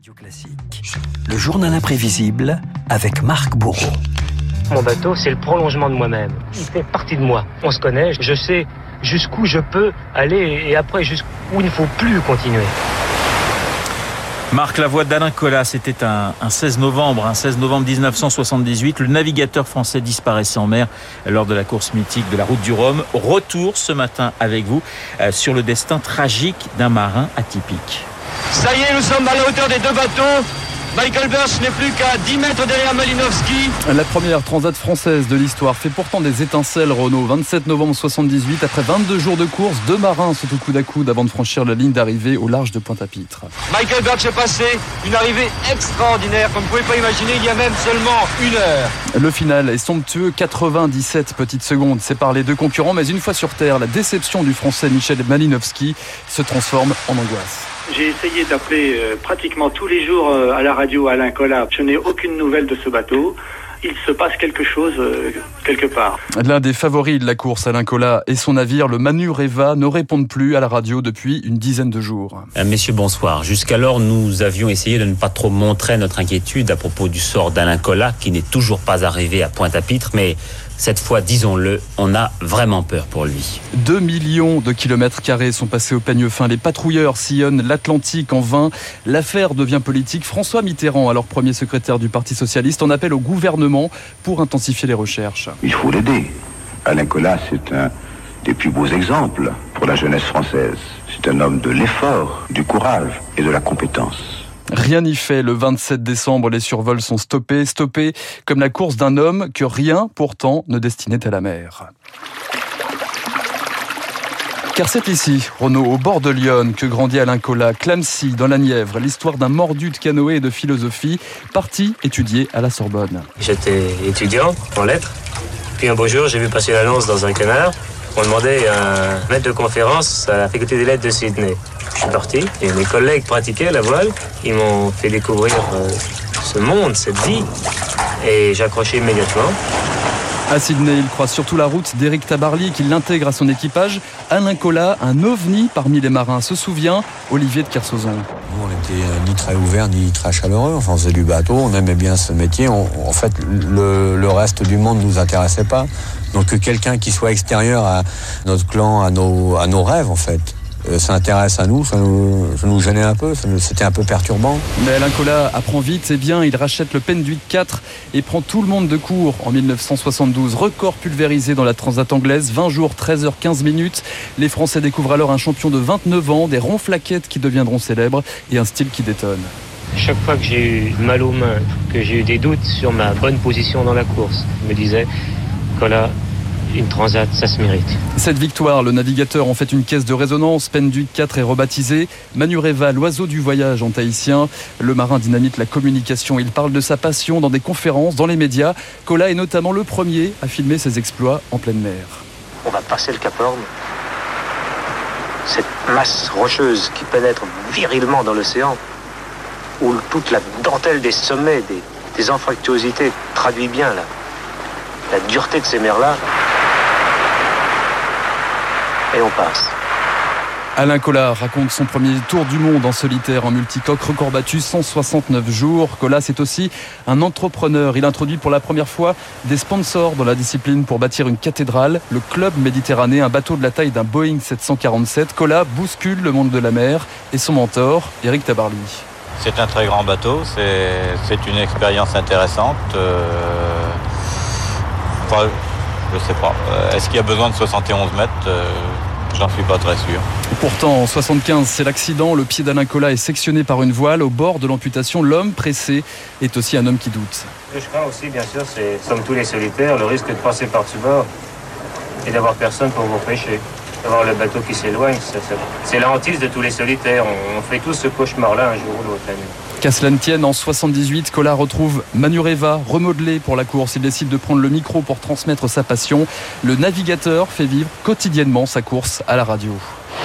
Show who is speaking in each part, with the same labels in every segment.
Speaker 1: Radio Classique, le journal imprévisible avec Marc Bourreau.
Speaker 2: Mon bateau, c'est le prolongement de moi-même. Il fait partie de moi. On se connaît, je sais jusqu'où je peux aller et après jusqu'où il ne faut plus continuer.
Speaker 3: Marc, la voix d'Alain Collat, c'était un, 16 novembre, un 16 novembre 1978. Le navigateur français disparaissait en mer lors de la course mythique de la route du Rhum. Retour ce matin avec vous euh, sur le destin tragique d'un marin atypique.
Speaker 4: Ça y est, nous sommes à la hauteur des deux bateaux. Michael Burch n'est plus qu'à 10 mètres derrière Malinowski.
Speaker 5: La première transat française de l'histoire fait pourtant des étincelles, Renault. 27 novembre 78, après 22 jours de course, deux marins sont au coude à coude avant de franchir la ligne d'arrivée au large de Pointe-à-Pitre.
Speaker 4: Michael Burch est passé, une arrivée extraordinaire, comme vous ne pouvez pas imaginer, il y a même seulement une heure.
Speaker 5: Le final est somptueux, 97 petites secondes séparent les deux concurrents, mais une fois sur Terre, la déception du Français Michel Malinowski se transforme en angoisse.
Speaker 6: J'ai essayé d'appeler euh, pratiquement tous les jours euh, à la radio Alain Collat. Je n'ai aucune nouvelle de ce bateau il se passe quelque chose euh, quelque part.
Speaker 5: L'un des favoris de la course, Alain Collat, et son navire, le Manu Reva, ne répondent plus à la radio depuis une dizaine de jours.
Speaker 7: messieurs, bonsoir. Jusqu'alors, nous avions essayé de ne pas trop montrer notre inquiétude à propos du sort d'Alain Collat, qui n'est toujours pas arrivé à Pointe-à-Pitre, mais cette fois, disons-le, on a vraiment peur pour lui.
Speaker 5: 2 millions de kilomètres carrés sont passés au peigne fin. Les patrouilleurs sillonnent l'Atlantique en vain. L'affaire devient politique. François Mitterrand, alors premier secrétaire du Parti Socialiste, en appelle au gouvernement pour intensifier les recherches.
Speaker 8: Il faut l'aider. Alain Colas, c'est un des plus beaux exemples pour la jeunesse française. C'est un homme de l'effort, du courage et de la compétence.
Speaker 5: Rien n'y fait. Le 27 décembre, les survols sont stoppés, stoppés comme la course d'un homme que rien pourtant ne destinait à la mer. Car c'est ici, Renaud, au bord de Lyon, que grandit Alain Collat, Clancy, dans la Nièvre, l'histoire d'un mordu de canoë et de philosophie, parti étudier à la Sorbonne.
Speaker 2: J'étais étudiant en lettres, puis un beau jour, j'ai vu passer l'annonce dans un canard. On demandait un maître de conférence à la faculté des lettres de Sydney. Je suis parti et mes collègues pratiquaient la voile. Ils m'ont fait découvrir euh, ce monde, cette vie. Et j'ai accroché immédiatement.
Speaker 5: À Sydney, il croise surtout la route d'Éric Tabarly qui l'intègre à son équipage. Alain Collat, un ovni parmi les marins, se souvient, Olivier de Kersauzon.
Speaker 9: On n'était euh, ni très ouvert ni très chaleureux. Enfin, on faisait du bateau, on aimait bien ce métier. en fait, le, reste du monde ne nous intéressait pas. Donc quelqu'un qui soit extérieur à notre clan, à nos, à nos rêves, en fait, euh, ça intéresse à nous, ça nous, gênait un peu, c'était un peu perturbant.
Speaker 5: Mais Alain Collat apprend vite, c'est bien, il rachète le Penduic 4 et prend tout le monde de court en 1972. Record pulvérisé dans la Transat anglaise, 20 jours, 13h15 minutes. Les Français découvrent alors un champion de 29 ans, des ronflaquettes qui deviendront célèbres et un style qui détonne.
Speaker 2: Chaque fois que j'ai eu mal aux mains, que j'ai eu des doutes sur ma bonne position dans la course, je me disais, Collat, une transat, ça se mérite.
Speaker 5: Cette victoire, le navigateur en fait une caisse de résonance. Penduic 4 est rebaptisé. Manureva, l'oiseau du voyage en tahitien. Le marin dynamite la communication. Il parle de sa passion dans des conférences, dans les médias. Kola est notamment le premier à filmer ses exploits en pleine mer.
Speaker 2: On va passer le Cap Horn. Cette masse rocheuse qui pénètre virilement dans l'océan, où toute la dentelle des sommets, des, des anfractuosités traduit bien la, la dureté de ces mers-là et on passe.
Speaker 5: Alain Collat raconte son premier tour du monde en solitaire en multicoque, record battu 169 jours. Collat, c'est aussi un entrepreneur. Il introduit pour la première fois des sponsors dans la discipline pour bâtir une cathédrale, le Club Méditerranée, un bateau de la taille d'un Boeing 747. Collat bouscule le monde de la mer et son mentor, Eric Tabarly.
Speaker 10: C'est un très grand bateau, c'est une expérience intéressante. Euh, je sais pas. Euh, est-ce qu'il y a besoin de 71 mètres euh, J'en suis pas très sûr.
Speaker 5: Pourtant, en 75, c'est l'accident. Le pied d'Alain Collat est sectionné par une voile. Au bord de l'amputation, l'homme pressé est aussi un homme qui doute.
Speaker 2: Je crains aussi, bien sûr, c'est comme tous les solitaires, le risque de passer par-dessus bord et d'avoir personne pour vous pêcher. Le bateau qui s'éloigne, c'est la hantise de tous les solitaires. On, fait tous ce cauchemar-là un jour ou l'autre.
Speaker 5: Qu'à cela ne tienne, en 78, Collat retrouve Manureva, remodelé pour la course. Il décide de prendre le micro pour transmettre sa passion. Le navigateur fait vivre quotidiennement sa course à la radio.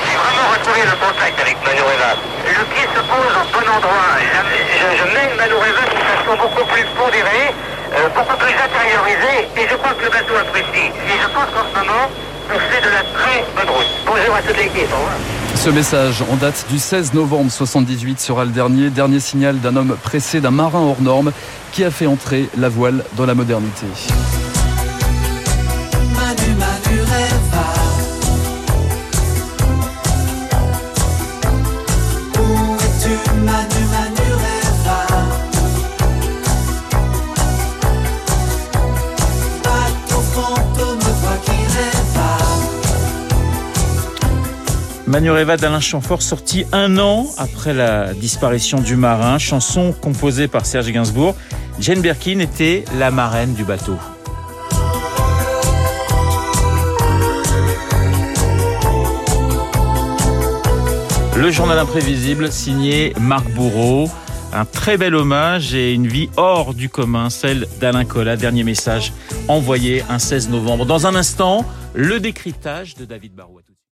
Speaker 11: J'ai vraiment retrouvé le contact avec Manureva. Le pied se pose au bon endroit. Je, mène Manureva d'une façon beaucoup plus pondérée, euh, beaucoup plus intériorisée, et je crois que le bateau apprécie. Et je pense qu'en ce moment, Bonjour à.
Speaker 3: Ce message en date du 16 novembre 78 sera le dernier, dernier signal d'un homme pressé, d'un marin hors norme qui a fait entrer la voile dans la modernité. Manureva d'Alain Chamfort, sorti un an après la disparition du marin, chanson composée par Serge Gainsbourg. Jane Birkin était la marraine du bateau. Le journal imprévisible signé Marc Bourreau. Un très bel hommage et une vie hors du commun, celle d'Alain Collat. Dernier message envoyé un 16 novembre. Dans un instant, le décryptage de David Barouet.